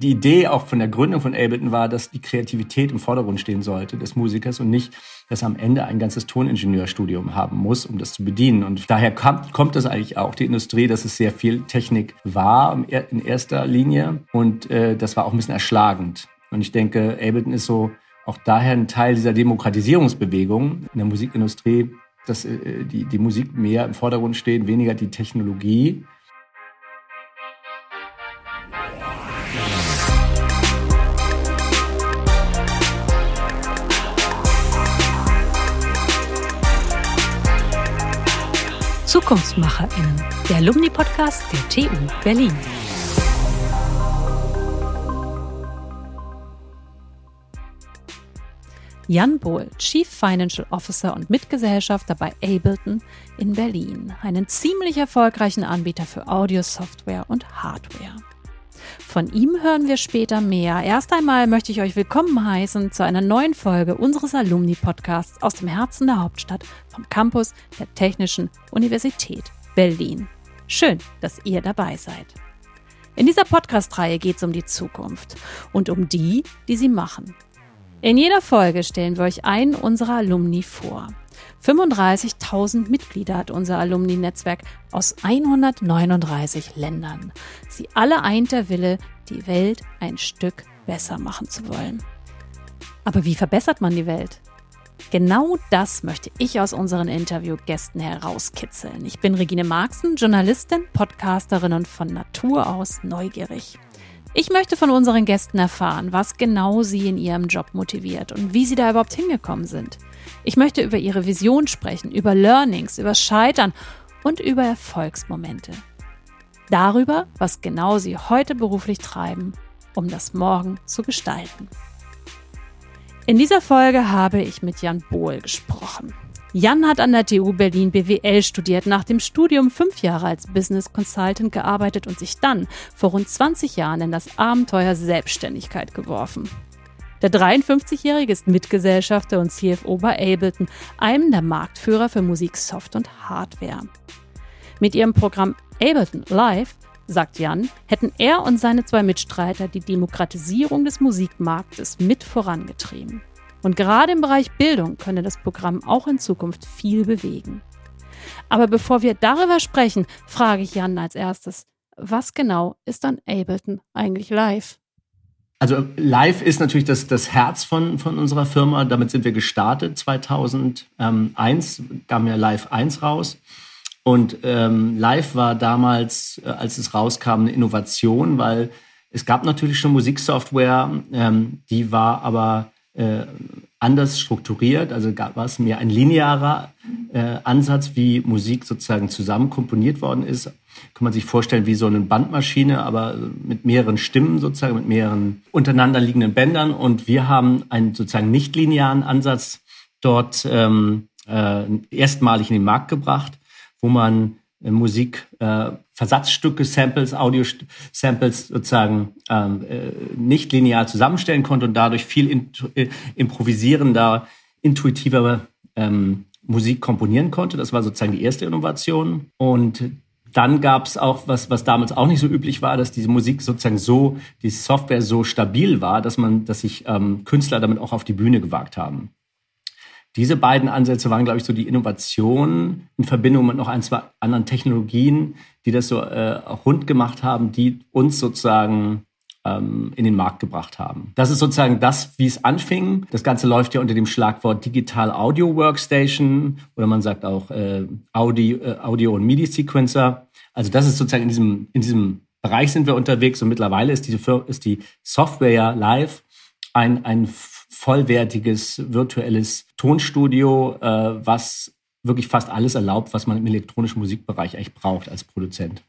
Die Idee auch von der Gründung von Ableton war, dass die Kreativität im Vordergrund stehen sollte des Musikers und nicht, dass er am Ende ein ganzes Toningenieurstudium haben muss, um das zu bedienen. Und daher kommt, kommt das eigentlich auch, die Industrie, dass es sehr viel Technik war in erster Linie. Und äh, das war auch ein bisschen erschlagend. Und ich denke, Ableton ist so auch daher ein Teil dieser Demokratisierungsbewegung in der Musikindustrie, dass äh, die, die Musik mehr im Vordergrund steht, weniger die Technologie. ZukunftsmacherInnen, der Alumni-Podcast der TU Berlin. Jan Bohl, Chief Financial Officer und Mitgesellschafter bei Ableton in Berlin, einen ziemlich erfolgreichen Anbieter für Audio-Software und Hardware. Von ihm hören wir später mehr. Erst einmal möchte ich euch willkommen heißen zu einer neuen Folge unseres Alumni-Podcasts aus dem Herzen der Hauptstadt vom Campus der Technischen Universität Berlin. Schön, dass ihr dabei seid. In dieser Podcast-Reihe geht es um die Zukunft und um die, die sie machen. In jeder Folge stellen wir euch einen unserer Alumni vor. 35.000 Mitglieder hat unser Alumni-Netzwerk aus 139 Ländern. Sie alle eint der Wille, die Welt ein Stück besser machen zu wollen. Aber wie verbessert man die Welt? Genau das möchte ich aus unseren Interviewgästen herauskitzeln. Ich bin Regine Marxen, Journalistin, Podcasterin und von Natur aus neugierig. Ich möchte von unseren Gästen erfahren, was genau sie in ihrem Job motiviert und wie sie da überhaupt hingekommen sind. Ich möchte über ihre Vision sprechen, über Learnings, über Scheitern und über Erfolgsmomente. Darüber, was genau sie heute beruflich treiben, um das Morgen zu gestalten. In dieser Folge habe ich mit Jan Bohl gesprochen. Jan hat an der TU Berlin BWL studiert, nach dem Studium fünf Jahre als Business Consultant gearbeitet und sich dann vor rund 20 Jahren in das Abenteuer Selbstständigkeit geworfen. Der 53-Jährige ist Mitgesellschafter und CFO bei Ableton, einem der Marktführer für Musik, Soft und Hardware. Mit ihrem Programm Ableton Live, sagt Jan, hätten er und seine zwei Mitstreiter die Demokratisierung des Musikmarktes mit vorangetrieben. Und gerade im Bereich Bildung könne das Programm auch in Zukunft viel bewegen. Aber bevor wir darüber sprechen, frage ich Jan als erstes, was genau ist an Ableton eigentlich live? Also live ist natürlich das, das Herz von, von unserer Firma. Damit sind wir gestartet. 2001 kam ja Live 1 raus. Und ähm, Live war damals, äh, als es rauskam, eine Innovation, weil es gab natürlich schon Musiksoftware, ähm, die war aber äh, anders strukturiert. Also gab es mehr ein linearer äh, Ansatz, wie Musik sozusagen zusammen komponiert worden ist. Kann man sich vorstellen wie so eine Bandmaschine, aber mit mehreren Stimmen sozusagen, mit mehreren untereinander liegenden Bändern. Und wir haben einen sozusagen nicht linearen Ansatz dort ähm, äh, erstmalig in den Markt gebracht, wo man Musik, äh, Versatzstücke, Samples, Audio-Samples sozusagen ähm, äh, nicht linear zusammenstellen konnte und dadurch viel in, äh, improvisierender, intuitiver ähm, Musik komponieren konnte. Das war sozusagen die erste Innovation. Und dann gab es auch was, was damals auch nicht so üblich war, dass diese Musik sozusagen so, die Software so stabil war, dass man, dass sich ähm, Künstler damit auch auf die Bühne gewagt haben. Diese beiden Ansätze waren, glaube ich, so die Innovation in Verbindung mit noch ein, zwei anderen Technologien, die das so äh, rund gemacht haben, die uns sozusagen ähm, in den Markt gebracht haben. Das ist sozusagen das, wie es anfing. Das Ganze läuft ja unter dem Schlagwort Digital Audio Workstation oder man sagt auch äh, Audi, äh, Audio und MIDI Sequencer. Also das ist sozusagen in diesem, in diesem Bereich sind wir unterwegs und mittlerweile ist, diese, ist die Software ja live ein, ein vollwertiges virtuelles Tonstudio, äh, was wirklich fast alles erlaubt, was man im elektronischen Musikbereich eigentlich braucht als Produzent.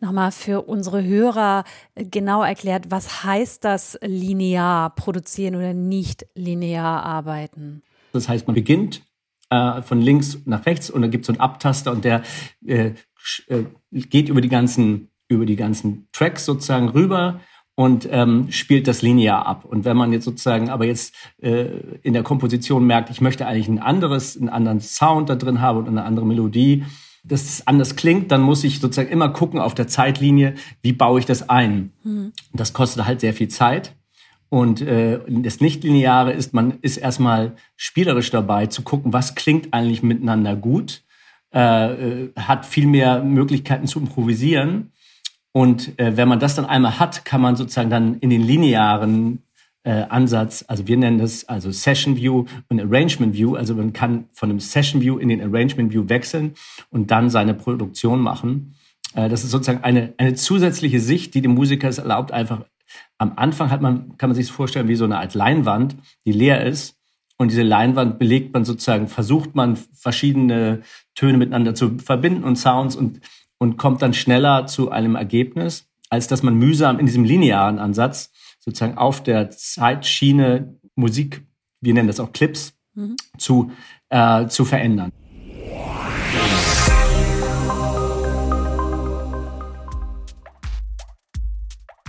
Nochmal für unsere Hörer genau erklärt, was heißt das linear produzieren oder nicht linear arbeiten? Das heißt, man beginnt äh, von links nach rechts und dann gibt es so einen Abtaster und der äh, äh, geht über die ganzen über die ganzen Tracks sozusagen rüber und ähm, spielt das linear ab. Und wenn man jetzt sozusagen aber jetzt äh, in der Komposition merkt, ich möchte eigentlich ein anderes, einen anderen Sound da drin haben und eine andere Melodie, dass es anders klingt, dann muss ich sozusagen immer gucken auf der Zeitlinie, wie baue ich das ein. Mhm. Das kostet halt sehr viel Zeit. Und äh, das Nichtlineare ist, man ist erstmal spielerisch dabei zu gucken, was klingt eigentlich miteinander gut, äh, äh, hat viel mehr Möglichkeiten zu improvisieren. Und äh, wenn man das dann einmal hat, kann man sozusagen dann in den linearen äh, Ansatz, also wir nennen das also Session View und Arrangement View, also man kann von einem Session View in den Arrangement View wechseln und dann seine Produktion machen. Äh, das ist sozusagen eine, eine zusätzliche Sicht, die dem Musiker es erlaubt, einfach am Anfang hat man, kann man sich vorstellen, wie so eine Art Leinwand, die leer ist. Und diese Leinwand belegt man sozusagen, versucht man verschiedene Töne miteinander zu verbinden und Sounds und, und kommt dann schneller zu einem Ergebnis, als dass man mühsam in diesem linearen Ansatz sozusagen auf der Zeitschiene Musik, wir nennen das auch Clips, mhm. zu, äh, zu verändern.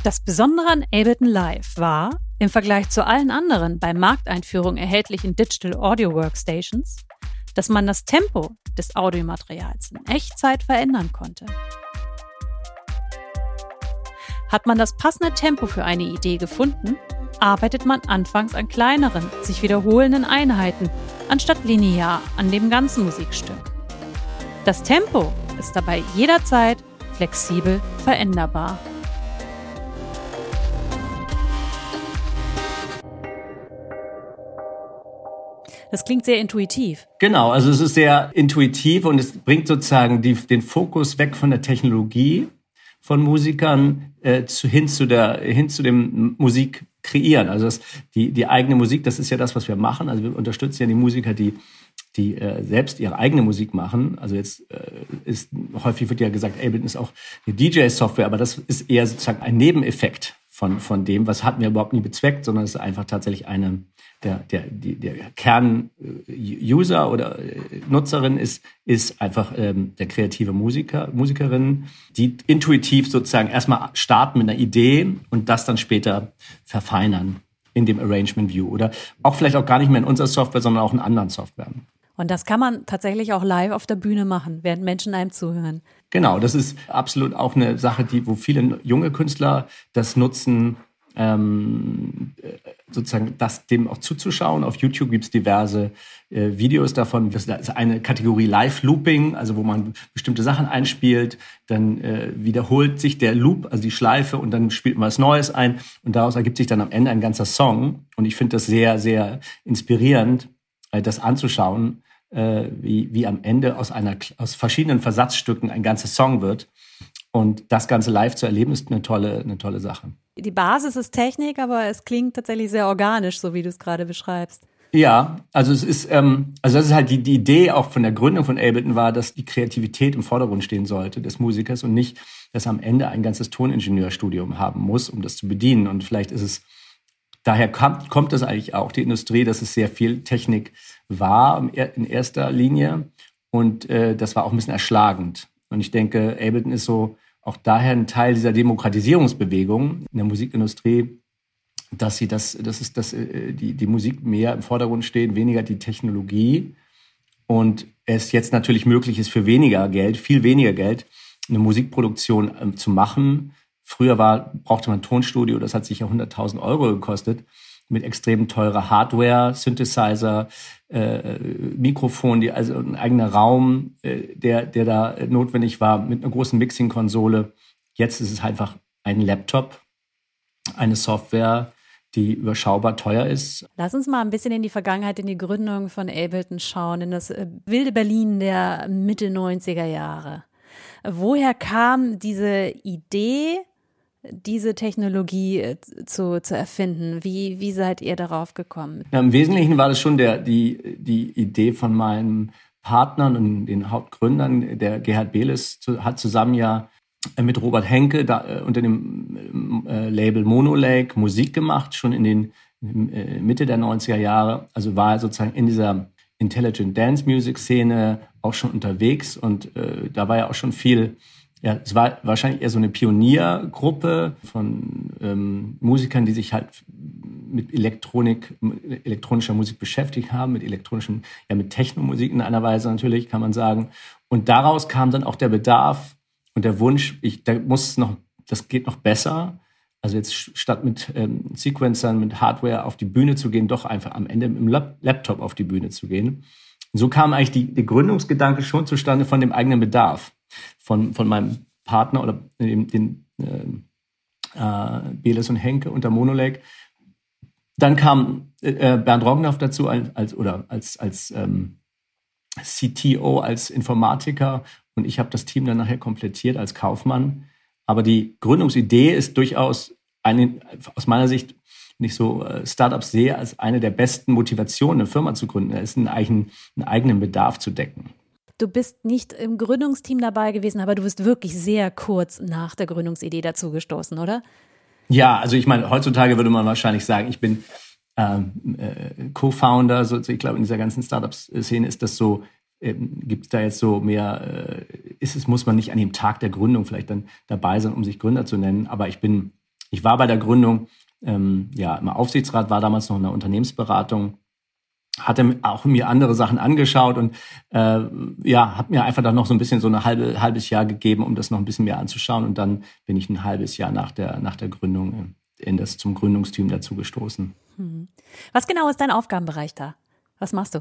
Das Besondere an Ableton Live war, im Vergleich zu allen anderen bei Markteinführung erhältlichen Digital Audio Workstations, dass man das Tempo des Audiomaterials in Echtzeit verändern konnte. Hat man das passende Tempo für eine Idee gefunden, arbeitet man anfangs an kleineren, sich wiederholenden Einheiten, anstatt linear an dem ganzen Musikstück. Das Tempo ist dabei jederzeit flexibel veränderbar. Das klingt sehr intuitiv. Genau, also es ist sehr intuitiv und es bringt sozusagen die, den Fokus weg von der Technologie von Musikern äh, zu, hin zu der hin zu dem Musik kreieren. Also das, die die eigene Musik, das ist ja das, was wir machen. Also wir unterstützen ja die Musiker, die die äh, selbst ihre eigene Musik machen. Also jetzt äh, ist häufig wird ja gesagt, Ableton ist auch eine DJ-Software, aber das ist eher sozusagen ein Nebeneffekt von von dem, was hatten wir überhaupt nie bezweckt, sondern es ist einfach tatsächlich eine der, der, der Kern-User oder äh, Nutzerin ist, ist einfach ähm, der kreative Musiker, Musikerin, die intuitiv sozusagen erstmal starten mit einer Idee und das dann später verfeinern in dem Arrangement View oder auch vielleicht auch gar nicht mehr in unserer Software, sondern auch in anderen Softwaren. Und das kann man tatsächlich auch live auf der Bühne machen, während Menschen einem zuhören. Genau, das ist absolut auch eine Sache, die, wo viele junge Künstler das nutzen, ähm, äh, sozusagen das dem auch zuzuschauen. Auf YouTube gibt es diverse äh, Videos davon. Das ist eine Kategorie Live-Looping, also wo man bestimmte Sachen einspielt, dann äh, wiederholt sich der Loop, also die Schleife, und dann spielt man was Neues ein und daraus ergibt sich dann am Ende ein ganzer Song. Und ich finde das sehr, sehr inspirierend, äh, das anzuschauen, äh, wie, wie am Ende aus einer aus verschiedenen Versatzstücken ein ganzer Song wird. Und das Ganze live zu erleben, ist eine tolle, eine tolle Sache. Die Basis ist Technik, aber es klingt tatsächlich sehr organisch, so wie du es gerade beschreibst. Ja, also es ist, ähm, also das ist halt die, die Idee auch von der Gründung von Ableton war, dass die Kreativität im Vordergrund stehen sollte des Musikers und nicht, dass er am Ende ein ganzes Toningenieurstudium haben muss, um das zu bedienen. Und vielleicht ist es, daher kommt, kommt das eigentlich auch, die Industrie, dass es sehr viel Technik war in erster Linie. Und äh, das war auch ein bisschen erschlagend. Und ich denke, Ableton ist so auch daher ein Teil dieser Demokratisierungsbewegung in der Musikindustrie, dass sie das, das ist, dass äh, die, die Musik mehr im Vordergrund steht, weniger die Technologie. Und es jetzt natürlich möglich ist, für weniger Geld, viel weniger Geld, eine Musikproduktion ähm, zu machen. Früher war, brauchte man ein Tonstudio, das hat sich ja 100.000 Euro gekostet mit extrem teurer Hardware, Synthesizer, äh, Mikrofon, die, also ein eigener Raum, äh, der, der da notwendig war, mit einer großen Mixing-Konsole. Jetzt ist es einfach ein Laptop, eine Software, die überschaubar teuer ist. Lass uns mal ein bisschen in die Vergangenheit, in die Gründung von Ableton schauen, in das äh, wilde Berlin der Mitte 90er Jahre. Woher kam diese Idee, diese Technologie äh, zu, zu erfinden? Wie, wie seid ihr darauf gekommen? Ja, Im Wesentlichen war das schon der, die, die Idee von meinen Partnern und den Hauptgründern. Der Gerhard Behles hat zusammen ja mit Robert Henke da, äh, unter dem äh, Label Monolake Musik gemacht, schon in den äh, Mitte der 90er Jahre. Also war er sozusagen in dieser Intelligent Dance Music Szene auch schon unterwegs und äh, da war ja auch schon viel ja, es war wahrscheinlich eher so eine Pioniergruppe von ähm, Musikern, die sich halt mit Elektronik, mit elektronischer Musik beschäftigt haben, mit elektronischem, ja, mit Technomusik in einer Weise natürlich, kann man sagen. Und daraus kam dann auch der Bedarf und der Wunsch, ich, da muss noch, das geht noch besser. Also jetzt statt mit ähm, Sequencern, mit Hardware auf die Bühne zu gehen, doch einfach am Ende im Laptop auf die Bühne zu gehen. Und so kam eigentlich die, die Gründungsgedanke schon zustande von dem eigenen Bedarf, von, von meinem Partner oder den, den äh, äh, Beles und Henke unter Monolake. Dann kam äh, Bernd Roggenhoff dazu als, als oder als als ähm, CTO, als Informatiker und ich habe das Team dann nachher komplettiert als Kaufmann. Aber die Gründungsidee ist durchaus eine, aus meiner Sicht nicht so äh, Startups sehe als eine der besten Motivationen, eine Firma zu gründen. Ist einen einen eigenen Bedarf zu decken. Du bist nicht im Gründungsteam dabei gewesen, aber du bist wirklich sehr kurz nach der Gründungsidee dazugestoßen, oder? Ja, also ich meine, heutzutage würde man wahrscheinlich sagen, ich bin ähm, äh, Co-Founder. So, ich glaube, in dieser ganzen Startup-Szene ist das so, ähm, gibt es da jetzt so mehr, äh, ist es, muss man nicht an dem Tag der Gründung vielleicht dann dabei sein, um sich Gründer zu nennen. Aber ich bin, ich war bei der Gründung, ähm, ja, im Aufsichtsrat, war damals noch in der Unternehmensberatung hatte auch mir andere Sachen angeschaut und äh, ja, habe mir einfach dann noch so ein bisschen so ein halbe, halbes Jahr gegeben, um das noch ein bisschen mehr anzuschauen. Und dann bin ich ein halbes Jahr nach der, nach der Gründung in das zum Gründungsteam dazu gestoßen. Hm. Was genau ist dein Aufgabenbereich da? Was machst du?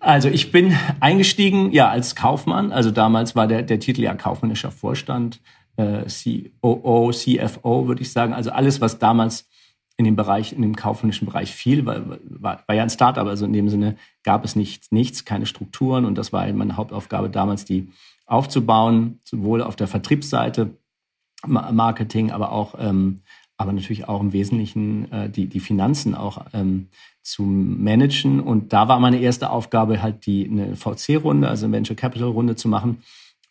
Also ich bin eingestiegen ja als Kaufmann. Also damals war der, der Titel ja kaufmännischer Vorstand, äh, COO, CFO würde ich sagen. Also alles, was damals in dem Bereich, in dem kaufmännischen Bereich fiel, weil war, war ja ein Startup, also in dem Sinne gab es nichts, nichts, keine Strukturen und das war meine Hauptaufgabe damals, die aufzubauen, sowohl auf der Vertriebsseite, Marketing, aber auch, ähm, aber natürlich auch im Wesentlichen äh, die, die Finanzen auch ähm, zu managen. Und da war meine erste Aufgabe halt die eine VC-Runde, also eine Venture Capital Runde zu machen.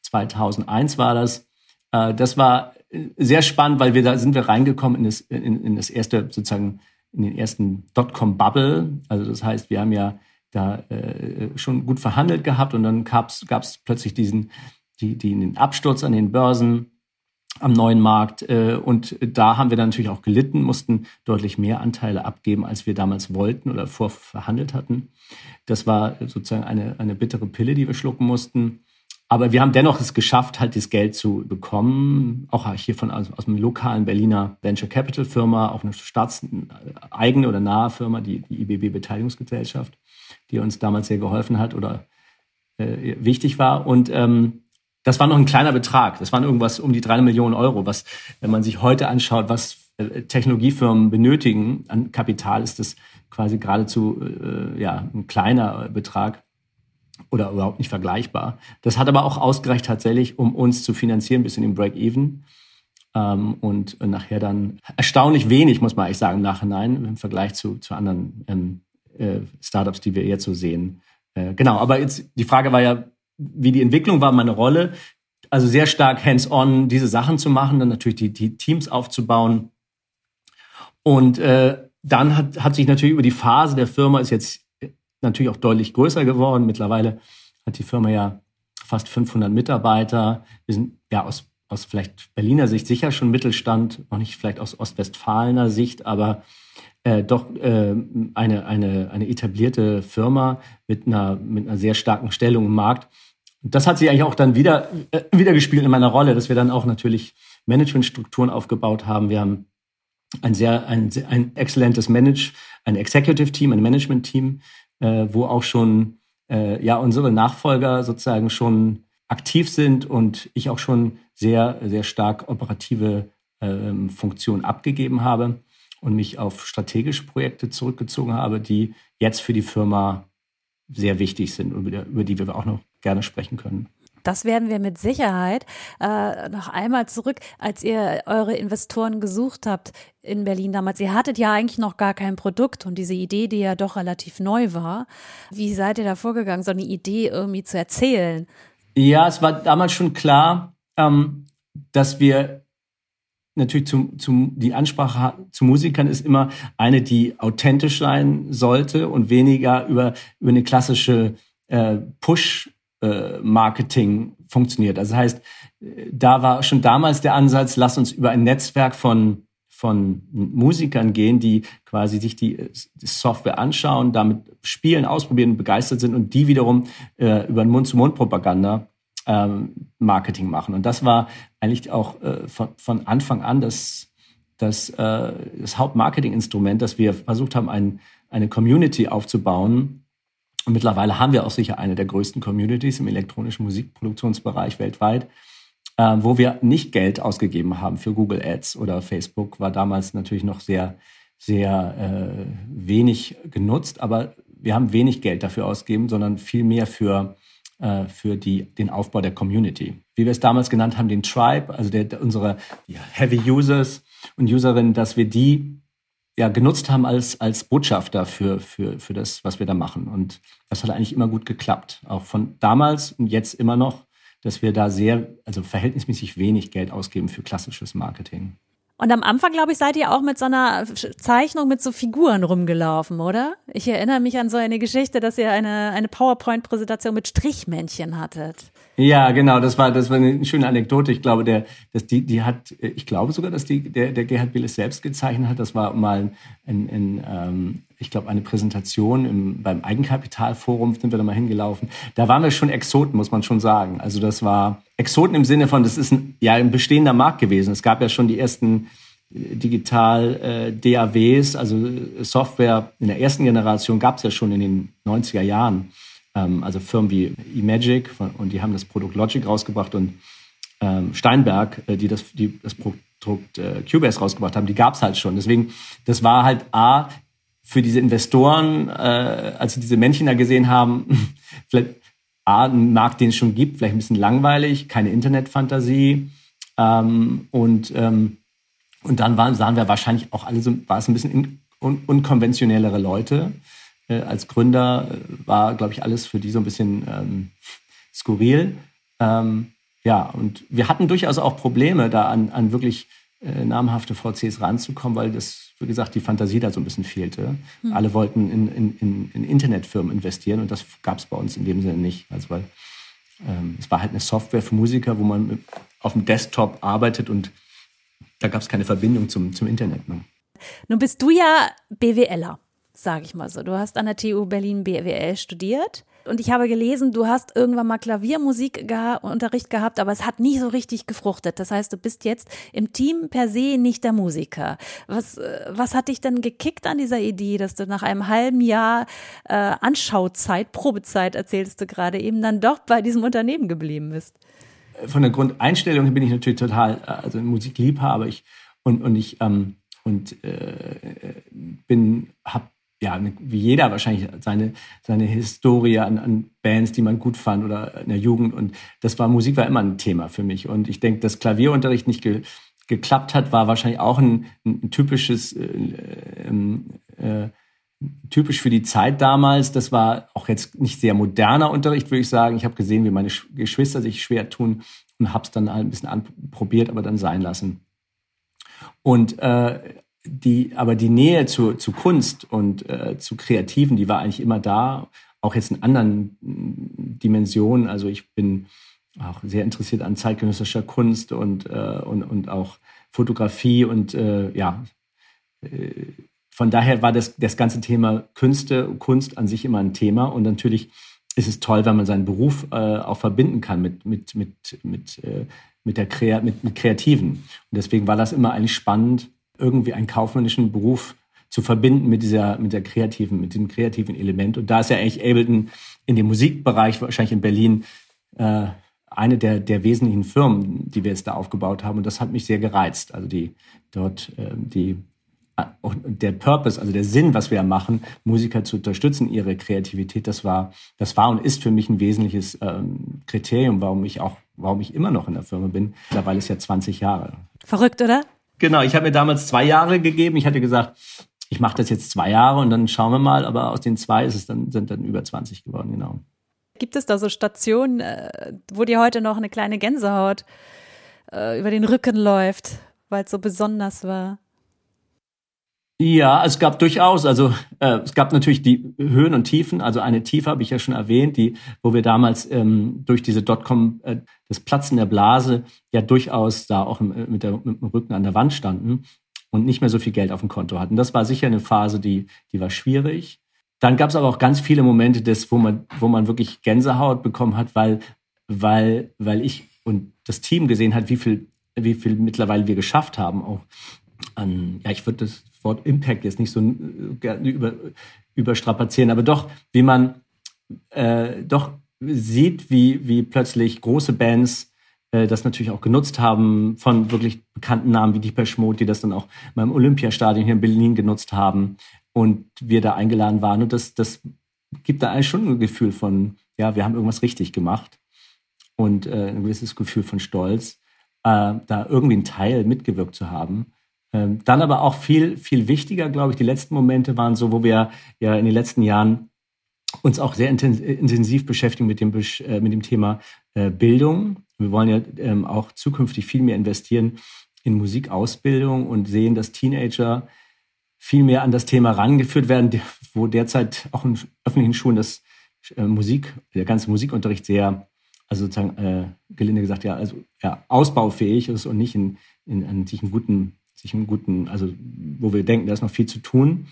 2001 war das. Äh, das war sehr spannend, weil wir da sind wir reingekommen in das, in, in das erste, sozusagen in den ersten Dotcom-Bubble. Also das heißt, wir haben ja da äh, schon gut verhandelt gehabt und dann gab es plötzlich diesen, die, die, den Absturz an den Börsen am neuen Markt. Äh, und da haben wir dann natürlich auch gelitten, mussten deutlich mehr Anteile abgeben, als wir damals wollten oder vorverhandelt hatten. Das war sozusagen eine, eine bittere Pille, die wir schlucken mussten. Aber wir haben dennoch es geschafft, halt das Geld zu bekommen, auch hier von also aus einem lokalen Berliner Venture Capital Firma, auch eine staatseigene oder nahe Firma, die, die IBB Beteiligungsgesellschaft, die uns damals sehr geholfen hat oder äh, wichtig war. Und ähm, das war noch ein kleiner Betrag. Das waren irgendwas um die drei Millionen Euro, was, wenn man sich heute anschaut, was äh, Technologiefirmen benötigen an Kapital, ist das quasi geradezu äh, ja, ein kleiner Betrag oder überhaupt nicht vergleichbar. Das hat aber auch ausgereicht tatsächlich, um uns zu finanzieren bis in den Break-Even. Ähm, und nachher dann erstaunlich wenig, muss man eigentlich sagen, im Nachhinein im Vergleich zu, zu anderen ähm, äh, Startups, die wir jetzt so sehen. Äh, genau, aber jetzt die Frage war ja, wie die Entwicklung war, meine Rolle. Also sehr stark hands-on diese Sachen zu machen, dann natürlich die, die Teams aufzubauen. Und äh, dann hat, hat sich natürlich über die Phase der Firma ist jetzt natürlich auch deutlich größer geworden. Mittlerweile hat die Firma ja fast 500 Mitarbeiter. Wir sind ja aus, aus vielleicht Berliner Sicht sicher schon Mittelstand, noch nicht vielleicht aus Ostwestfalener Sicht, aber äh, doch äh, eine, eine, eine etablierte Firma mit einer, mit einer sehr starken Stellung im Markt. Das hat sich eigentlich auch dann wieder, äh, wieder gespielt in meiner Rolle, dass wir dann auch natürlich Managementstrukturen aufgebaut haben. Wir haben ein sehr, ein, ein exzellentes Manage, ein Executive Team, ein Management Team, äh, wo auch schon äh, ja unsere Nachfolger sozusagen schon aktiv sind und ich auch schon sehr, sehr stark operative ähm, Funktionen abgegeben habe und mich auf strategische Projekte zurückgezogen habe, die jetzt für die Firma sehr wichtig sind und über, über die wir auch noch gerne sprechen können. Das werden wir mit Sicherheit. Äh, noch einmal zurück, als ihr eure Investoren gesucht habt in Berlin damals. Ihr hattet ja eigentlich noch gar kein Produkt und diese Idee, die ja doch relativ neu war. Wie seid ihr da vorgegangen, so eine Idee irgendwie zu erzählen? Ja, es war damals schon klar, ähm, dass wir natürlich zum, zum, die Ansprache zu Musikern ist immer eine, die authentisch sein sollte und weniger über, über eine klassische äh, Push- Marketing funktioniert. Also das heißt, da war schon damals der Ansatz, lass uns über ein Netzwerk von von Musikern gehen, die quasi sich die, die Software anschauen, damit spielen, ausprobieren, begeistert sind und die wiederum äh, über Mund-zu-Mund-Propaganda ähm, Marketing machen. Und das war eigentlich auch äh, von, von Anfang an das, das, äh, das Hauptmarketinginstrument, dass wir versucht haben, ein, eine Community aufzubauen. Und mittlerweile haben wir auch sicher eine der größten Communities im elektronischen Musikproduktionsbereich weltweit äh, wo wir nicht Geld ausgegeben haben für Google Ads oder Facebook, war damals natürlich noch sehr, sehr äh, wenig genutzt, aber wir haben wenig Geld dafür ausgegeben, sondern viel mehr für, äh, für die, den Aufbau der Community. Wie wir es damals genannt haben, den Tribe, also der, unsere Heavy Users und Userinnen, dass wir die ja, genutzt haben als, als Botschafter für, für, für das, was wir da machen. Und das hat eigentlich immer gut geklappt. Auch von damals und jetzt immer noch dass wir da sehr, also verhältnismäßig wenig Geld ausgeben für klassisches Marketing. Und am Anfang, glaube ich, seid ihr auch mit so einer Zeichnung mit so Figuren rumgelaufen, oder? Ich erinnere mich an so eine Geschichte, dass ihr eine, eine PowerPoint-Präsentation mit Strichmännchen hattet. Ja, genau, das war, das war eine schöne Anekdote. Ich glaube, der, dass die, die hat, ich glaube sogar, dass die, der, der Gerhard Billes selbst gezeichnet hat. Das war mal ein, ein ähm, ich glaube, eine Präsentation im, beim Eigenkapitalforum sind wir da mal hingelaufen. Da waren wir schon Exoten, muss man schon sagen. Also das war Exoten im Sinne von, das ist ein, ja ein bestehender Markt gewesen. Es gab ja schon die ersten äh, digital äh, DAWs, also Software in der ersten Generation gab es ja schon in den 90er Jahren. Ähm, also Firmen wie eMagic und die haben das Produkt Logic rausgebracht und ähm, Steinberg, äh, die das, die das Produkt äh, Cubase rausgebracht haben, die gab es halt schon. Deswegen, das war halt A, für diese Investoren, äh, als sie diese Männchen da gesehen haben, vielleicht A, ein Markt, den es schon gibt, vielleicht ein bisschen langweilig, keine Internetfantasie. Ähm, und, und dann waren, sahen wir wahrscheinlich auch alle so, war es ein bisschen un, unkonventionellere Leute äh, als Gründer äh, war, glaube ich, alles für die so ein bisschen ähm, skurril. Ähm, ja, und wir hatten durchaus auch Probleme, da an, an wirklich äh, namhafte VCs ranzukommen, weil das, wie gesagt, die Fantasie da so ein bisschen fehlte. Hm. Alle wollten in, in, in, in, Internetfirmen investieren und das gab es bei uns in dem Sinne nicht. Also weil ähm, es war halt eine Software für Musiker, wo man auf dem Desktop arbeitet und da gab es keine Verbindung zum, zum Internet. Ne? Nun bist du ja BWLer sage ich mal so. Du hast an der TU Berlin BWL studiert und ich habe gelesen, du hast irgendwann mal Klaviermusikunterricht gehabt, aber es hat nie so richtig gefruchtet. Das heißt, du bist jetzt im Team per se nicht der Musiker. Was, äh, was hat dich denn gekickt an dieser Idee, dass du nach einem halben Jahr äh, Anschauzeit, Probezeit, erzählst du gerade, eben dann doch bei diesem Unternehmen geblieben bist? Von der Grundeinstellung bin ich natürlich total, äh, also Musikliebhaber ich, und, und ich ähm, und äh, bin, habe ja, wie jeder wahrscheinlich seine, seine Historie an, an Bands, die man gut fand oder in der Jugend. Und das war, Musik war immer ein Thema für mich. Und ich denke, dass Klavierunterricht nicht ge, geklappt hat, war wahrscheinlich auch ein, ein typisches, äh, ähm, äh, typisch für die Zeit damals. Das war auch jetzt nicht sehr moderner Unterricht, würde ich sagen. Ich habe gesehen, wie meine Geschwister sich schwer tun und habe es dann halt ein bisschen anprobiert, aber dann sein lassen. Und äh, die, aber die Nähe zu, zu Kunst und äh, zu Kreativen, die war eigentlich immer da, auch jetzt in anderen mm, Dimensionen. Also ich bin auch sehr interessiert an zeitgenössischer Kunst und, äh, und, und auch Fotografie und äh, ja, äh, von daher war das, das ganze Thema Künste, Kunst an sich immer ein Thema und natürlich ist es toll, wenn man seinen Beruf äh, auch verbinden kann mit, mit, mit, mit, äh, mit, der Krea mit, mit Kreativen. Und deswegen war das immer eigentlich spannend, irgendwie einen kaufmännischen Beruf zu verbinden mit dieser, mit der kreativen, mit dem kreativen Element. Und da ist ja eigentlich Ableton in dem Musikbereich, wahrscheinlich in Berlin, äh, eine der, der wesentlichen Firmen, die wir jetzt da aufgebaut haben. Und das hat mich sehr gereizt. Also die, dort, äh, die, äh, der Purpose, also der Sinn, was wir machen, Musiker zu unterstützen, ihre Kreativität, das war, das war und ist für mich ein wesentliches ähm, Kriterium, warum ich auch, warum ich immer noch in der Firma bin. Mittlerweile ist ja 20 Jahre. Verrückt, oder? Genau, ich habe mir damals zwei Jahre gegeben. Ich hatte gesagt, ich mache das jetzt zwei Jahre und dann schauen wir mal. Aber aus den zwei ist es dann, sind dann über 20 geworden, genau. Gibt es da so Stationen, äh, wo dir heute noch eine kleine Gänsehaut äh, über den Rücken läuft, weil es so besonders war? Ja, es gab durchaus, also äh, es gab natürlich die Höhen und Tiefen. Also eine Tiefe habe ich ja schon erwähnt, die, wo wir damals ähm, durch diese Dotcom, äh, das Platzen der Blase, ja durchaus da auch im, mit, der, mit dem Rücken an der Wand standen. und nicht mehr so viel Geld auf dem Konto hatten. Das war sicher eine Phase, die, die war schwierig. Dann gab es aber auch ganz viele Momente, des, wo, man, wo man wirklich Gänsehaut bekommen hat, weil, weil, weil ich und das Team gesehen hat, wie viel, wie viel mittlerweile wir geschafft haben. Auch an, ja, ich würde das Wort Impact jetzt nicht so äh, über, überstrapazieren, aber doch, wie man äh, doch sieht, wie, wie plötzlich große Bands äh, das natürlich auch genutzt haben, von wirklich bekannten Namen wie Deepesh Mode, die das dann auch beim Olympiastadion hier in Berlin genutzt haben und wir da eingeladen waren. Und das, das gibt da eigentlich schon ein Gefühl von, ja, wir haben irgendwas richtig gemacht und äh, ein gewisses Gefühl von Stolz, äh, da irgendwie einen Teil mitgewirkt zu haben. Ähm, dann aber auch viel, viel wichtiger, glaube ich, die letzten Momente waren so, wo wir ja in den letzten Jahren uns auch sehr intensiv beschäftigen mit dem, äh, mit dem Thema äh, Bildung. Wir wollen ja ähm, auch zukünftig viel mehr investieren in Musikausbildung und sehen, dass Teenager viel mehr an das Thema rangeführt werden, wo derzeit auch in öffentlichen Schulen das äh, Musik, der ganze Musikunterricht sehr, also sozusagen äh, gelinde gesagt, ja, also ja, ausbaufähig ist und nicht in, in, in sich einen guten, sich einen guten, also wo wir denken, da ist noch viel zu tun.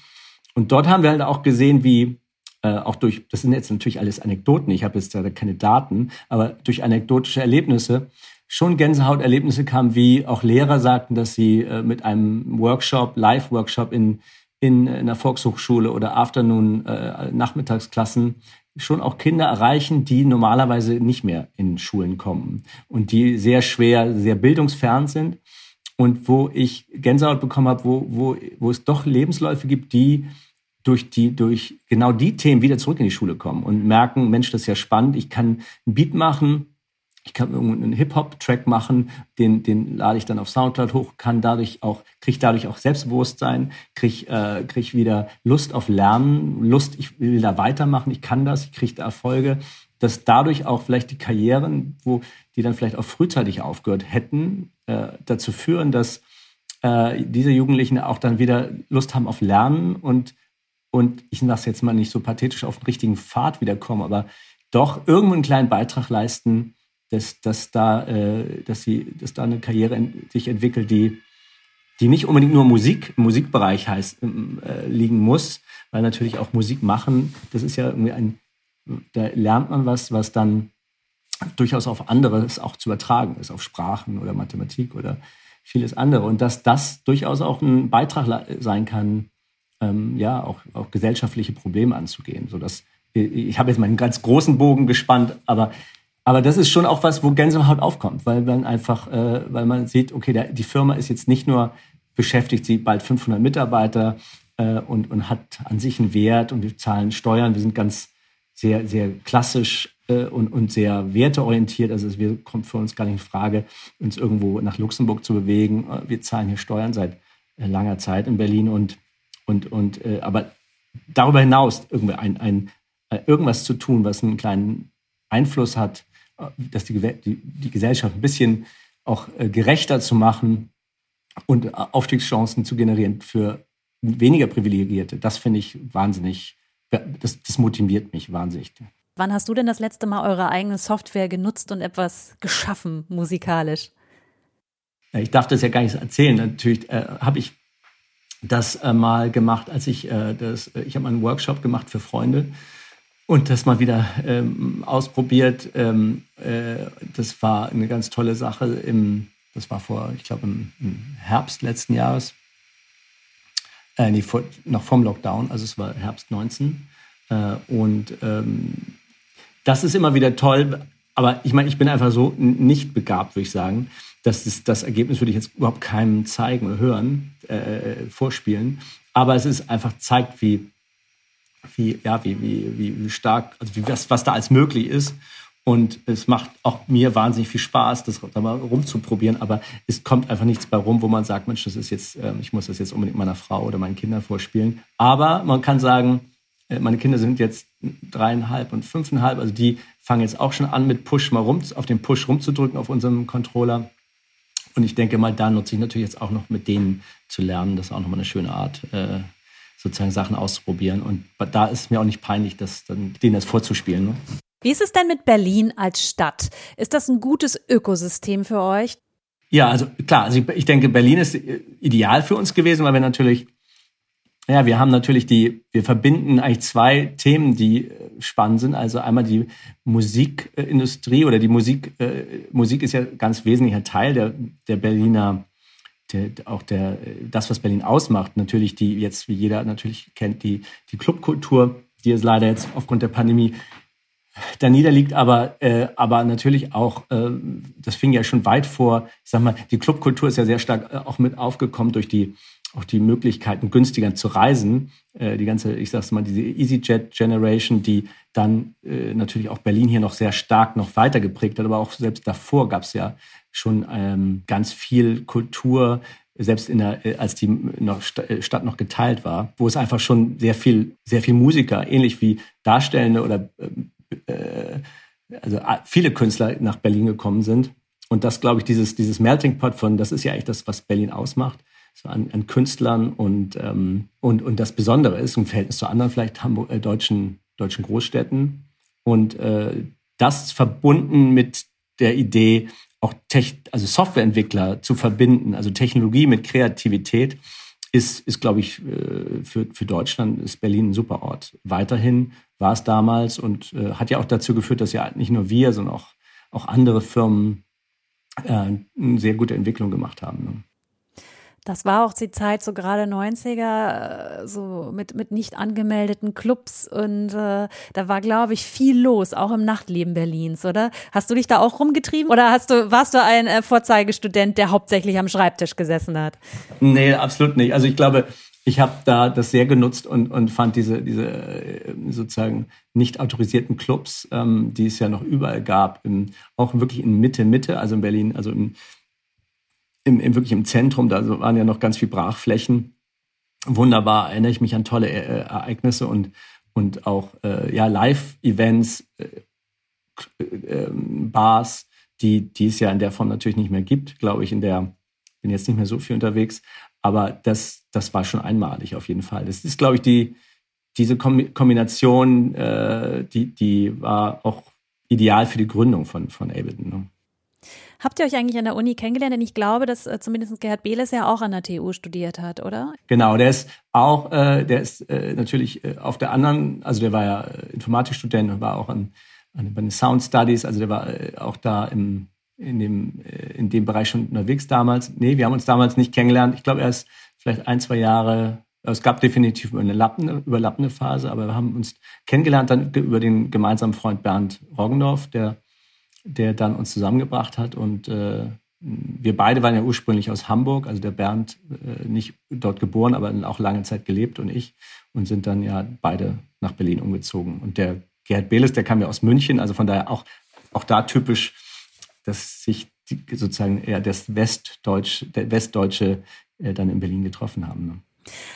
Und dort haben wir halt auch gesehen, wie äh, auch durch, das sind jetzt natürlich alles Anekdoten, ich habe jetzt da keine Daten, aber durch anekdotische Erlebnisse schon Gänsehauterlebnisse kamen, wie auch Lehrer sagten, dass sie äh, mit einem Workshop, Live-Workshop in, in, in einer Volkshochschule oder Afternoon, äh, Nachmittagsklassen schon auch Kinder erreichen, die normalerweise nicht mehr in Schulen kommen und die sehr schwer, sehr bildungsfern sind und wo ich Gänsehaut bekommen habe, wo, wo, wo es doch Lebensläufe gibt, die durch die, durch genau die Themen wieder zurück in die Schule kommen und merken, Mensch, das ist ja spannend, ich kann ein Beat machen, ich kann einen Hip-Hop-Track machen, den, den lade ich dann auf Soundcloud hoch, kann dadurch auch, kriege dadurch auch Selbstbewusstsein, kriege äh, krieg wieder Lust auf Lernen, Lust, ich will da weitermachen, ich kann das, ich kriege da Erfolge, dass dadurch auch vielleicht die Karrieren, wo die dann vielleicht auch frühzeitig aufgehört hätten, äh, dazu führen, dass äh, diese Jugendlichen auch dann wieder Lust haben auf Lernen und und ich lasse jetzt mal nicht so pathetisch auf den richtigen Pfad wiederkommen, aber doch irgendwo einen kleinen Beitrag leisten, dass, dass, da, äh, dass, sie, dass da eine Karriere in, sich entwickelt, die, die nicht unbedingt nur Musik, im Musikbereich heißt, äh, liegen muss, weil natürlich auch Musik machen, das ist ja irgendwie ein, da lernt man was, was dann durchaus auf anderes auch zu übertragen ist, auf Sprachen oder Mathematik oder vieles andere. Und dass das durchaus auch ein Beitrag sein kann, ähm, ja, auch, auch gesellschaftliche Probleme anzugehen. Sodass, äh, ich habe jetzt mal einen ganz großen Bogen gespannt, aber, aber das ist schon auch was, wo Gänsehaut aufkommt, weil man einfach, äh, weil man sieht, okay, der, die Firma ist jetzt nicht nur beschäftigt, sie bald 500 Mitarbeiter äh, und, und hat an sich einen Wert und wir zahlen Steuern, wir sind ganz sehr, sehr klassisch äh, und, und sehr werteorientiert. Also wir kommt für uns gar nicht in Frage, uns irgendwo nach Luxemburg zu bewegen. Äh, wir zahlen hier Steuern seit äh, langer Zeit in Berlin und und, und äh, aber darüber hinaus irgendwie ein, ein, äh, irgendwas zu tun, was einen kleinen Einfluss hat, äh, dass die, die, die Gesellschaft ein bisschen auch äh, gerechter zu machen und Aufstiegschancen zu generieren für weniger Privilegierte, das finde ich wahnsinnig, das, das motiviert mich wahnsinnig. Wann hast du denn das letzte Mal eure eigene Software genutzt und etwas geschaffen musikalisch? Ich darf das ja gar nicht erzählen. Natürlich äh, habe ich das äh, mal gemacht, als ich äh, das, äh, ich habe einen Workshop gemacht für Freunde und das mal wieder ähm, ausprobiert. Ähm, äh, das war eine ganz tolle Sache. Im, das war vor, ich glaube, im, im, Herbst letzten Jahres. Äh, nee, vor, noch vom Lockdown, also es war Herbst 19. Äh, und ähm, das ist immer wieder toll. Aber ich meine, ich bin einfach so nicht begabt, würde ich sagen das, ist, das Ergebnis würde ich jetzt überhaupt keinem zeigen oder hören, äh, vorspielen. Aber es ist einfach zeigt, wie, wie, ja, wie, wie, wie stark, also wie, was, was da als möglich ist. Und es macht auch mir wahnsinnig viel Spaß, das da mal rumzuprobieren. Aber es kommt einfach nichts bei rum, wo man sagt, Mensch, das ist jetzt, äh, ich muss das jetzt unbedingt meiner Frau oder meinen Kindern vorspielen. Aber man kann sagen, äh, meine Kinder sind jetzt dreieinhalb und fünfeinhalb, also die fangen jetzt auch schon an, mit Push mal rum, auf den Push rumzudrücken auf unserem Controller. Und ich denke mal, da nutze ich natürlich jetzt auch noch mit denen zu lernen. Das ist auch nochmal eine schöne Art, äh, sozusagen Sachen auszuprobieren. Und da ist es mir auch nicht peinlich, das, dann, denen das vorzuspielen. Ne? Wie ist es denn mit Berlin als Stadt? Ist das ein gutes Ökosystem für euch? Ja, also klar, also ich, denke, Berlin ist ideal für uns gewesen, weil wir natürlich ja, wir haben natürlich die, wir verbinden eigentlich zwei Themen, die äh, spannend sind. Also einmal die Musikindustrie oder die Musik, äh, Musik ist ja ganz wesentlicher Teil der, der Berliner, der, auch der, das, was Berlin ausmacht. Natürlich die, jetzt wie jeder natürlich kennt, die, die Clubkultur, die es leider jetzt aufgrund der Pandemie da niederliegt, aber, äh, aber natürlich auch, äh, das fing ja schon weit vor, ich sag mal, die Clubkultur ist ja sehr stark äh, auch mit aufgekommen durch die auch die Möglichkeiten, günstiger zu reisen. Äh, die ganze, ich sag's mal, diese EasyJet Generation, die dann äh, natürlich auch Berlin hier noch sehr stark noch weiter geprägt hat, aber auch selbst davor gab es ja schon ähm, ganz viel Kultur, selbst in der, äh, als die noch äh, Stadt noch geteilt war, wo es einfach schon sehr viel, sehr viel Musiker, ähnlich wie Darstellende oder äh, also viele Künstler nach Berlin gekommen sind. Und das, glaube ich, dieses, dieses Melting Pot von, das ist ja eigentlich das, was Berlin ausmacht so an, an Künstlern und, ähm, und, und das Besondere ist im Verhältnis zu anderen vielleicht Hamburg, äh, deutschen, deutschen Großstädten. Und äh, das verbunden mit der Idee, auch Tech, also Softwareentwickler zu verbinden, also Technologie mit Kreativität, ist, ist glaube ich, äh, für, für Deutschland ist Berlin ein super Ort. Weiterhin war es damals und äh, hat ja auch dazu geführt, dass ja nicht nur wir, sondern auch, auch andere Firmen äh, eine sehr gute Entwicklung gemacht haben. Ne? Das war auch die Zeit, so gerade 90er, äh, so mit, mit nicht angemeldeten Clubs und äh, da war, glaube ich, viel los, auch im Nachtleben Berlins, oder? Hast du dich da auch rumgetrieben oder hast du, warst du ein äh, Vorzeigestudent, der hauptsächlich am Schreibtisch gesessen hat? Nee, absolut nicht. Also ich glaube, ich habe da das sehr genutzt und, und fand diese, diese äh, sozusagen nicht autorisierten Clubs, ähm, die es ja noch überall gab, im, auch wirklich in Mitte, Mitte, also in Berlin, also im im, im wirklich im Zentrum, da waren ja noch ganz viel Brachflächen. Wunderbar, erinnere ich mich an tolle äh, Ereignisse und, und auch äh, ja, Live-Events, äh, äh, Bars, die, die es ja in der Form natürlich nicht mehr gibt, glaube ich, in der, bin jetzt nicht mehr so viel unterwegs, aber das, das war schon einmalig auf jeden Fall. Das ist, glaube ich, die, diese Kombination, äh, die, die war auch ideal für die Gründung von, von Ableton. Ne? Habt ihr euch eigentlich an der Uni kennengelernt? Denn ich glaube, dass äh, zumindest Gerhard Behles ja auch an der TU studiert hat, oder? Genau, der ist auch, äh, der ist äh, natürlich äh, auf der anderen, also der war ja äh, Informatikstudent und war auch an, an, bei den Sound Studies, also der war äh, auch da im, in, dem, in dem Bereich schon unterwegs damals. Nee, wir haben uns damals nicht kennengelernt. Ich glaube, er ist vielleicht ein, zwei Jahre es gab definitiv eine lappende, überlappende Phase, aber wir haben uns kennengelernt dann über den gemeinsamen Freund Bernd Roggendorf, der der dann uns zusammengebracht hat. Und äh, wir beide waren ja ursprünglich aus Hamburg, also der Bernd äh, nicht dort geboren, aber auch lange Zeit gelebt und ich und sind dann ja beide nach Berlin umgezogen. Und der Gerhard Behles, der kam ja aus München, also von daher auch, auch da typisch, dass sich die, sozusagen eher das Westdeutsch, der Westdeutsche äh, dann in Berlin getroffen haben. Ne?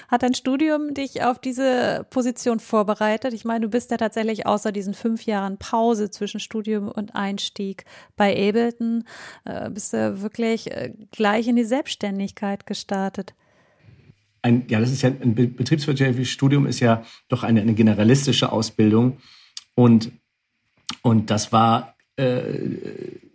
Hat dein Studium dich auf diese Position vorbereitet? Ich meine, du bist ja tatsächlich außer diesen fünf Jahren Pause zwischen Studium und Einstieg bei Ableton, äh, bist du wirklich äh, gleich in die Selbstständigkeit gestartet. Ein, ja, das ist ja ein betriebswirtschaftliches Studium, ist ja doch eine, eine generalistische Ausbildung. Und, und das war äh,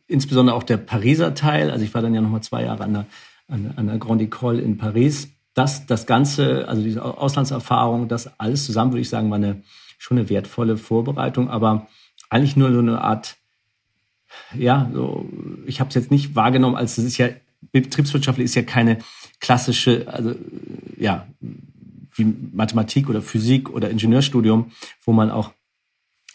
insbesondere auch der Pariser Teil. Also ich war dann ja nochmal zwei Jahre an der, an der Grande École in Paris das, das Ganze, also diese Auslandserfahrung, das alles zusammen, würde ich sagen, war eine, schon eine wertvolle Vorbereitung, aber eigentlich nur so eine Art, ja, so, ich habe es jetzt nicht wahrgenommen, als es ist ja, betriebswirtschaftlich ist ja keine klassische, also ja, wie Mathematik oder Physik oder Ingenieurstudium, wo man auch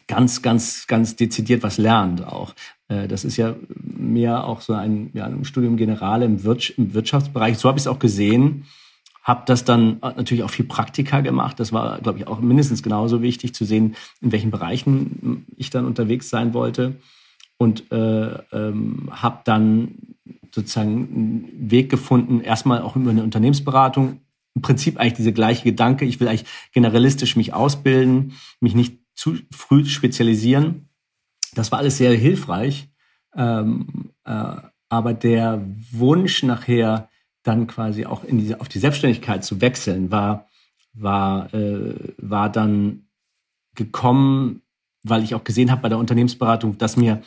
ganz, ganz, ganz dezidiert was lernt auch. Äh, das ist ja mehr auch so ein, ja, ein Studium Generale im, Wirtschaftsbereich. So habe ich es auch gesehen. Habe das dann natürlich auch viel Praktika gemacht. Das war, glaube ich, auch mindestens genauso wichtig zu sehen, in welchen Bereichen ich dann unterwegs sein wollte. Und äh, ähm, habe dann sozusagen einen Weg gefunden, erstmal auch über eine Unternehmensberatung. Im Prinzip eigentlich dieser gleiche Gedanke. Ich will eigentlich generalistisch mich ausbilden, mich nicht zu früh spezialisieren. Das war alles sehr hilfreich. Ähm, äh, aber der Wunsch nachher, dann quasi auch in diese, auf die Selbstständigkeit zu wechseln, war, war, äh, war dann gekommen, weil ich auch gesehen habe bei der Unternehmensberatung, dass mir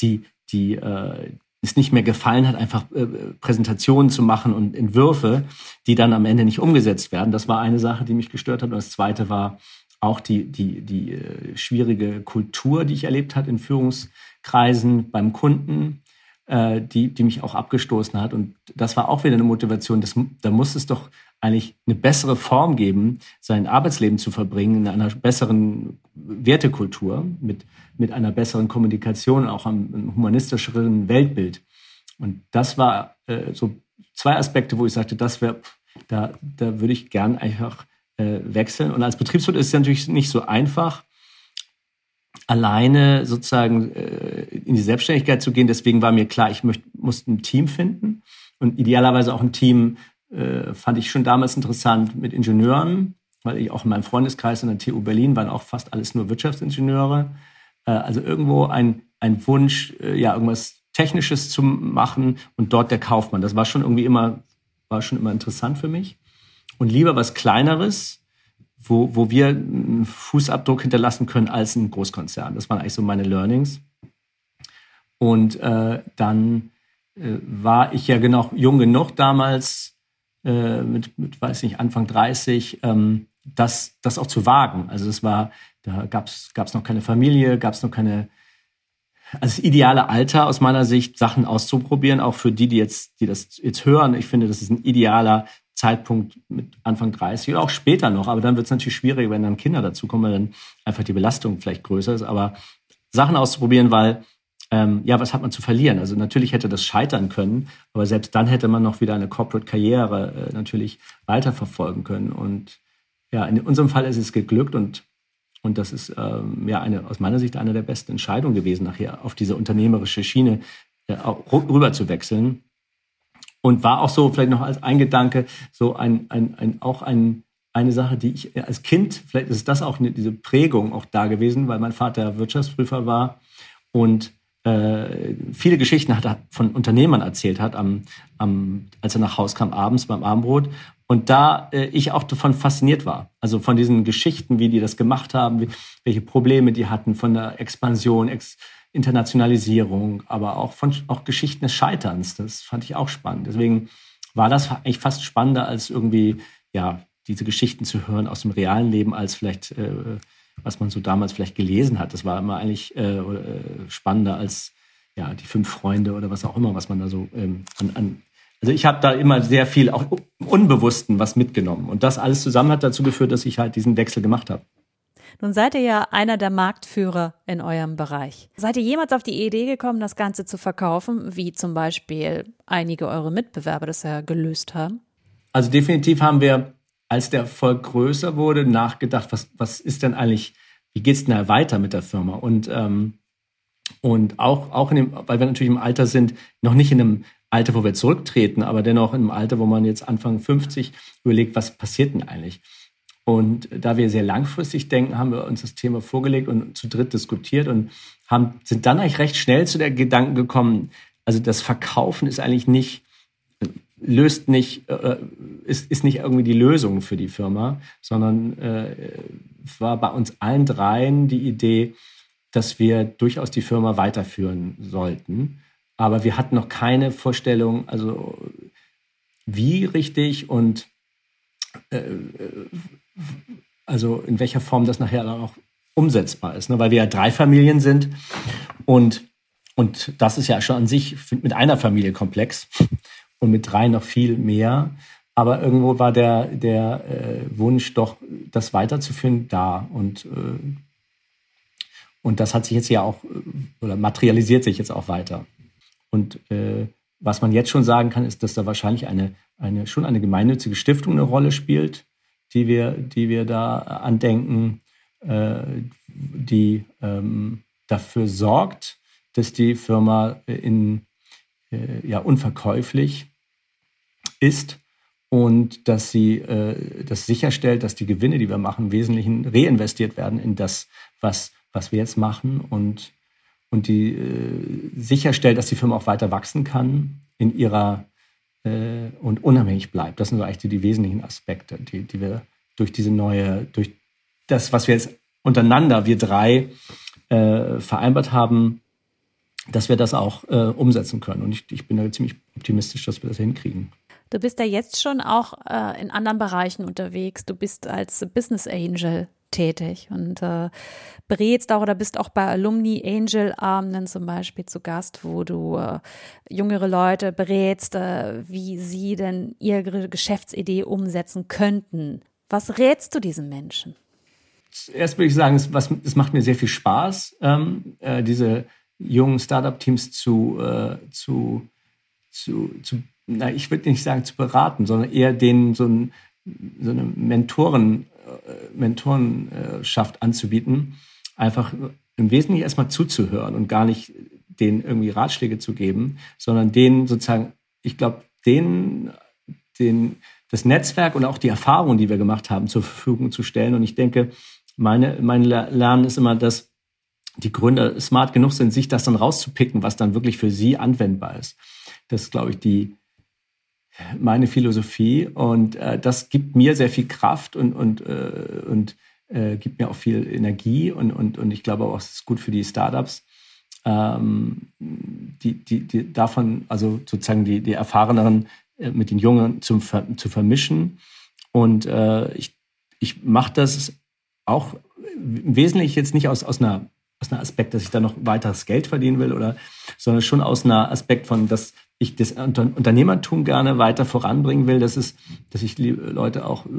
die, die, äh, es nicht mehr gefallen hat, einfach äh, Präsentationen zu machen und Entwürfe, die dann am Ende nicht umgesetzt werden. Das war eine Sache, die mich gestört hat. Und das zweite war auch die, die, die äh, schwierige Kultur, die ich erlebt hat in Führungskreisen beim Kunden, äh, die, die mich auch abgestoßen hat. Und das war auch wieder eine Motivation. Das, da muss es doch eigentlich eine bessere Form geben, sein Arbeitsleben zu verbringen in einer besseren Wertekultur, mit, mit einer besseren Kommunikation, auch einem humanistischeren Weltbild. Und das war äh, so zwei Aspekte, wo ich sagte, das wäre, da, da würde ich gern einfach äh, wechseln. Und als Betriebswirt ist es natürlich nicht so einfach, alleine sozusagen äh, in die Selbstständigkeit zu gehen. Deswegen war mir klar, ich möchte, muss ein Team finden und idealerweise auch ein Team, äh, fand ich schon damals interessant mit Ingenieuren, weil ich auch in meinem Freundeskreis in der TU Berlin waren auch fast alles nur Wirtschaftsingenieure. Äh, also irgendwo ein, ein Wunsch, äh, ja, irgendwas Technisches zu machen und dort der Kaufmann. Das war schon irgendwie immer, war schon immer interessant für mich. Und lieber was Kleineres, wo, wo wir einen Fußabdruck hinterlassen können als ein Großkonzern. Das waren eigentlich so meine Learnings. Und äh, dann äh, war ich ja genau jung genug damals, äh, mit, mit, weiß nicht, Anfang 30, ähm, das, das auch zu wagen. Also es war, da gab es noch keine Familie, gab es noch keine, also das ideale Alter aus meiner Sicht, Sachen auszuprobieren, auch für die, die jetzt, die das jetzt hören. Ich finde, das ist ein idealer Zeitpunkt mit Anfang 30 oder auch später noch. Aber dann wird es natürlich schwieriger, wenn dann Kinder dazukommen, weil dann einfach die Belastung vielleicht größer ist. Aber Sachen auszuprobieren, weil ähm, ja, was hat man zu verlieren? Also natürlich hätte das scheitern können, aber selbst dann hätte man noch wieder eine Corporate-Karriere äh, natürlich weiterverfolgen können. Und ja, in unserem Fall ist es geglückt und und das ist ähm, ja eine, aus meiner Sicht eine der besten Entscheidungen gewesen, nachher auf diese unternehmerische Schiene äh, rüber zu wechseln. Und war auch so, vielleicht noch als ein Gedanke, so ein, ein, ein auch ein, eine Sache, die ich als Kind, vielleicht ist das auch eine, diese Prägung auch da gewesen, weil mein Vater Wirtschaftsprüfer war und äh, viele Geschichten hat er von Unternehmern erzählt hat, am, am, als er nach Hause kam abends beim Abendbrot. Und da äh, ich auch davon fasziniert war. Also von diesen Geschichten, wie die das gemacht haben, wie, welche Probleme die hatten, von der Expansion, Ex Internationalisierung, aber auch von auch Geschichten des Scheiterns. Das fand ich auch spannend. Deswegen war das eigentlich fast spannender als irgendwie, ja, diese Geschichten zu hören aus dem realen Leben, als vielleicht äh, was man so damals vielleicht gelesen hat. Das war immer eigentlich äh, äh, spannender als ja, die fünf Freunde oder was auch immer, was man da so ähm, an, an also ich habe da immer sehr viel auch Unbewussten was mitgenommen. Und das alles zusammen hat dazu geführt, dass ich halt diesen Wechsel gemacht habe. Nun seid ihr ja einer der Marktführer in eurem Bereich. Seid ihr jemals auf die Idee gekommen, das Ganze zu verkaufen, wie zum Beispiel einige eure Mitbewerber das ja gelöst haben? Also definitiv haben wir als der Erfolg größer wurde, nachgedacht, was, was ist denn eigentlich, wie geht es denn weiter mit der Firma? Und, ähm, und auch, auch in dem, weil wir natürlich im Alter sind, noch nicht in einem Alter, wo wir zurücktreten, aber dennoch in einem Alter, wo man jetzt Anfang 50 überlegt, was passiert denn eigentlich? Und da wir sehr langfristig denken, haben wir uns das Thema vorgelegt und zu dritt diskutiert und haben, sind dann eigentlich recht schnell zu der Gedanken gekommen, also das Verkaufen ist eigentlich nicht löst nicht, äh, ist, ist nicht irgendwie die Lösung für die Firma, sondern äh, war bei uns allen dreien die Idee, dass wir durchaus die Firma weiterführen sollten. Aber wir hatten noch keine Vorstellung, also wie richtig und äh, also in welcher Form das nachher dann auch umsetzbar ist, ne? weil wir ja drei Familien sind und und das ist ja schon an sich mit einer Familie komplex und mit drei noch viel mehr. Aber irgendwo war der, der äh, Wunsch doch, das weiterzuführen, da. Und, äh, und das hat sich jetzt ja auch, äh, oder materialisiert sich jetzt auch weiter. Und äh, was man jetzt schon sagen kann, ist, dass da wahrscheinlich eine, eine, schon eine gemeinnützige Stiftung eine Rolle spielt, die wir, die wir da andenken, äh, die ähm, dafür sorgt, dass die Firma in, äh, ja, unverkäuflich ist und dass sie äh, das sicherstellt, dass die Gewinne, die wir machen, im Wesentlichen reinvestiert werden in das, was, was wir jetzt machen und, und die äh, sicherstellt, dass die Firma auch weiter wachsen kann in ihrer äh, und unabhängig bleibt. Das sind so eigentlich die, die wesentlichen Aspekte, die, die wir durch diese neue, durch das, was wir jetzt untereinander, wir drei, äh, vereinbart haben, dass wir das auch äh, umsetzen können. Und ich, ich bin da ziemlich optimistisch, dass wir das hinkriegen. Du bist ja jetzt schon auch äh, in anderen Bereichen unterwegs. Du bist als Business Angel tätig und äh, berätst auch oder bist auch bei Alumni Angel Abenden zum Beispiel zu Gast, wo du äh, jüngere Leute berätst, äh, wie sie denn ihre Geschäftsidee umsetzen könnten. Was rätst du diesen Menschen? Erst würde ich sagen, es, was, es macht mir sehr viel Spaß, ähm, äh, diese jungen Startup-Teams zu, äh, zu, zu, zu, na, ich würde nicht sagen zu beraten, sondern eher denen so, ein, so eine Mentoren, Mentorenschaft anzubieten, einfach im Wesentlichen erstmal zuzuhören und gar nicht denen irgendwie Ratschläge zu geben, sondern denen sozusagen, ich glaube, denen den, das Netzwerk und auch die Erfahrungen, die wir gemacht haben, zur Verfügung zu stellen. Und ich denke, meine, mein Lernen ist immer, dass die Gründer smart genug sind, sich das dann rauszupicken, was dann wirklich für sie anwendbar ist. Das ist, glaube ich, die, meine Philosophie und äh, das gibt mir sehr viel Kraft und, und, äh, und äh, gibt mir auch viel Energie und, und, und ich glaube auch, es ist gut für die Startups, ähm, die, die, die davon, also sozusagen die, die Erfahreneren äh, mit den Jungen zum, zu vermischen. Und äh, ich, ich mache das auch im Wesentlichen jetzt nicht aus, aus einer aus einem Aspekt, dass ich da noch weiteres Geld verdienen will oder, sondern schon aus einem Aspekt von, dass ich das Unternehmertum gerne weiter voranbringen will, dass es, dass ich Leute auch äh,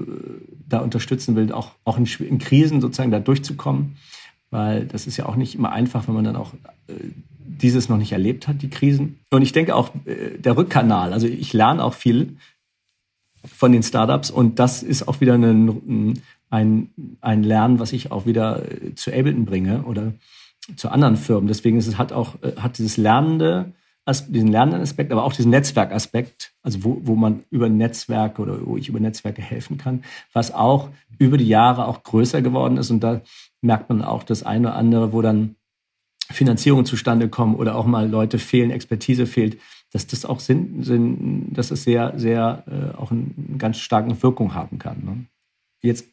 da unterstützen will, auch, auch in, in Krisen sozusagen da durchzukommen, weil das ist ja auch nicht immer einfach, wenn man dann auch äh, dieses noch nicht erlebt hat, die Krisen. Und ich denke auch äh, der Rückkanal, also ich lerne auch viel von den Startups und das ist auch wieder ein, ein, ein Lernen, was ich auch wieder zu Ableton bringe oder zu anderen Firmen. Deswegen ist es hat auch hat dieses lernende diesen lernenden Aspekt, aber auch diesen Netzwerkaspekt, also wo, wo man über Netzwerke oder wo ich über Netzwerke helfen kann, was auch über die Jahre auch größer geworden ist. Und da merkt man auch das eine oder andere, wo dann Finanzierungen zustande kommen oder auch mal Leute fehlen, Expertise fehlt, dass das auch Sinn, Sinn dass es sehr, sehr äh, auch eine ganz starke Wirkung haben kann. Ne? Jetzt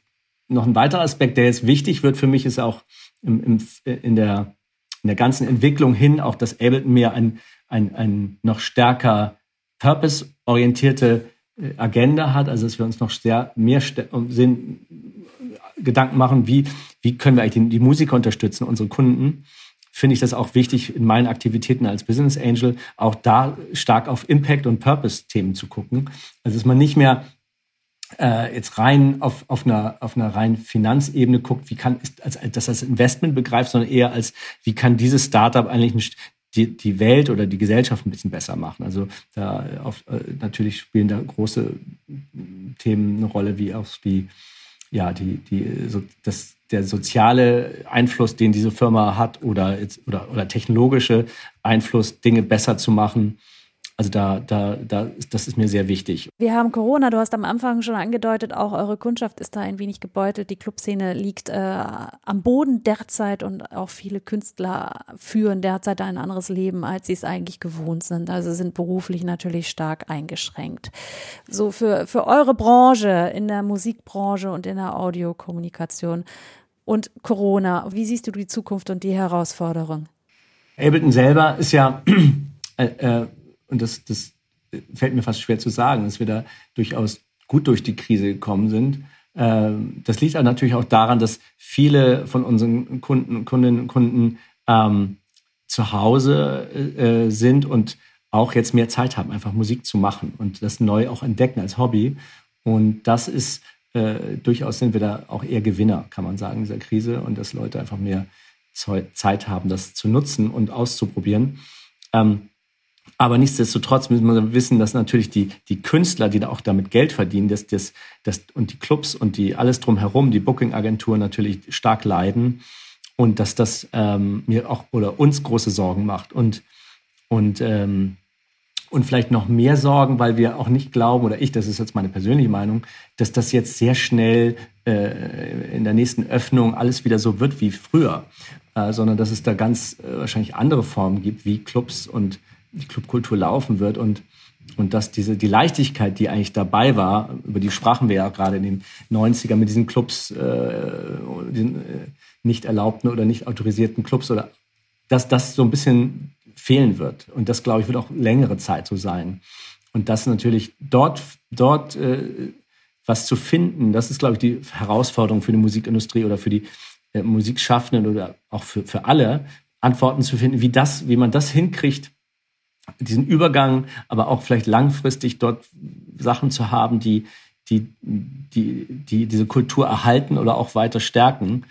noch ein weiterer Aspekt, der jetzt wichtig wird für mich, ist auch im, im, in, der, in der ganzen Entwicklung hin, auch dass Ableton mehr ein, ein, ein noch stärker purpose-orientierte äh, Agenda hat, also dass wir uns noch sehr, mehr Sinn, Gedanken machen, wie, wie können wir eigentlich die, die Musiker unterstützen, unsere Kunden, finde ich das auch wichtig in meinen Aktivitäten als Business Angel, auch da stark auf Impact und Purpose-Themen zu gucken. Also dass man nicht mehr äh, jetzt rein auf, auf, einer, auf einer rein Finanzebene guckt, wie kann, ist, als, das als Investment begreift, sondern eher als, wie kann dieses Startup eigentlich die, die Welt oder die Gesellschaft ein bisschen besser machen. Also da auf, äh, natürlich spielen da große Themen eine Rolle, wie auch wie ja die die so, das der soziale Einfluss, den diese Firma hat oder oder oder technologische Einfluss, Dinge besser zu machen. Also da, da, da, das ist mir sehr wichtig. Wir haben Corona, du hast am Anfang schon angedeutet, auch eure Kundschaft ist da ein wenig gebeutelt. Die Clubszene liegt äh, am Boden derzeit und auch viele Künstler führen derzeit ein anderes Leben, als sie es eigentlich gewohnt sind. Also sind beruflich natürlich stark eingeschränkt. So für, für eure Branche, in der Musikbranche und in der Audiokommunikation und Corona, wie siehst du die Zukunft und die Herausforderung? Ableton selber ist ja äh, äh, und das, das fällt mir fast schwer zu sagen, dass wir da durchaus gut durch die Krise gekommen sind. Ähm, das liegt natürlich auch daran, dass viele von unseren Kunden, Kundinnen und Kunden ähm, zu Hause äh, sind und auch jetzt mehr Zeit haben, einfach Musik zu machen und das neu auch entdecken als Hobby. Und das ist äh, durchaus sind wir da auch eher Gewinner, kann man sagen, dieser Krise und dass Leute einfach mehr Zeit haben, das zu nutzen und auszuprobieren. Ähm, aber nichtsdestotrotz müssen wir wissen, dass natürlich die, die Künstler, die da auch damit Geld verdienen, dass das, das, und die Clubs und die alles drumherum, die Booking-Agenturen natürlich stark leiden und dass das ähm, mir auch oder uns große Sorgen macht. Und, und, ähm, und vielleicht noch mehr Sorgen, weil wir auch nicht glauben, oder ich, das ist jetzt meine persönliche Meinung, dass das jetzt sehr schnell äh, in der nächsten Öffnung alles wieder so wird wie früher, äh, sondern dass es da ganz äh, wahrscheinlich andere Formen gibt, wie Clubs und Clubkultur laufen wird und und dass diese, die Leichtigkeit, die eigentlich dabei war, über die sprachen wir ja gerade in den 90ern mit diesen Clubs, äh, diesen äh, nicht erlaubten oder nicht autorisierten Clubs, oder dass das so ein bisschen fehlen wird. Und das, glaube ich, wird auch längere Zeit so sein. Und das natürlich dort, dort äh, was zu finden, das ist, glaube ich, die Herausforderung für die Musikindustrie oder für die äh, Musikschaffenden oder auch für, für alle, Antworten zu finden, wie das, wie man das hinkriegt, diesen Übergang, aber auch vielleicht langfristig dort Sachen zu haben, die, die, die, die diese Kultur erhalten oder auch weiter stärken,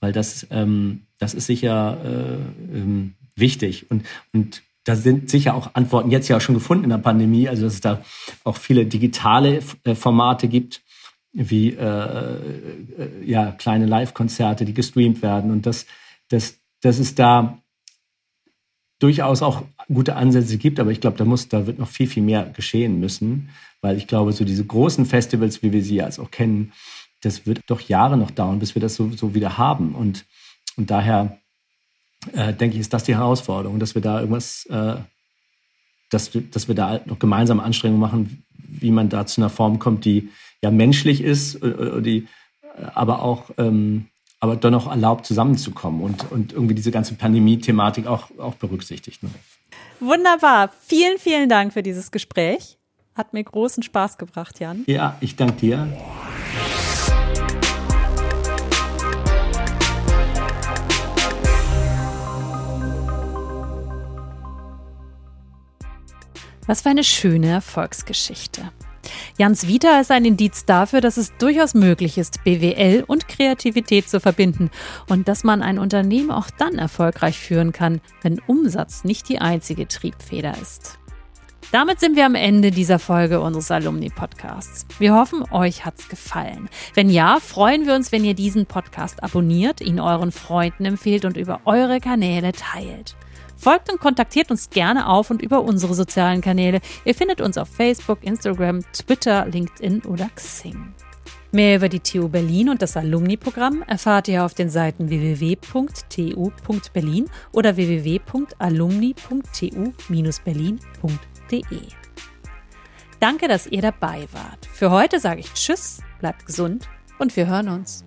weil das, ähm, das ist sicher äh, ähm, wichtig. Und, und da sind sicher auch Antworten jetzt ja schon gefunden in der Pandemie, also dass es da auch viele digitale äh, Formate gibt, wie äh, äh, ja, kleine Live-Konzerte, die gestreamt werden. Und das, das, das ist da durchaus auch gute Ansätze gibt, aber ich glaube, da muss, da wird noch viel, viel mehr geschehen müssen, weil ich glaube, so diese großen Festivals, wie wir sie jetzt auch kennen, das wird doch Jahre noch dauern, bis wir das so, so wieder haben. Und, und daher äh, denke ich, ist das die Herausforderung, dass wir da irgendwas, äh, dass, dass wir da noch gemeinsame Anstrengungen machen, wie man da zu einer Form kommt, die ja menschlich ist, äh, äh die äh, aber auch ähm, aber dann auch erlaubt, zusammenzukommen und, und irgendwie diese ganze Pandemie-Thematik auch, auch berücksichtigt. Ne? Wunderbar. Vielen, vielen Dank für dieses Gespräch. Hat mir großen Spaß gebracht, Jan. Ja, ich danke dir. Was für eine schöne Erfolgsgeschichte. Jans Vita ist ein Indiz dafür, dass es durchaus möglich ist, BWL und Kreativität zu verbinden und dass man ein Unternehmen auch dann erfolgreich führen kann, wenn Umsatz nicht die einzige Triebfeder ist. Damit sind wir am Ende dieser Folge unseres Alumni-Podcasts. Wir hoffen, euch hat's gefallen. Wenn ja, freuen wir uns, wenn ihr diesen Podcast abonniert, ihn euren Freunden empfehlt und über eure Kanäle teilt. Folgt und kontaktiert uns gerne auf und über unsere sozialen Kanäle. Ihr findet uns auf Facebook, Instagram, Twitter, LinkedIn oder Xing. Mehr über die TU Berlin und das Alumni-Programm erfahrt ihr auf den Seiten www.tu.berlin oder www.alumni.tu-berlin.de. Danke, dass ihr dabei wart. Für heute sage ich Tschüss, bleibt gesund und wir hören uns.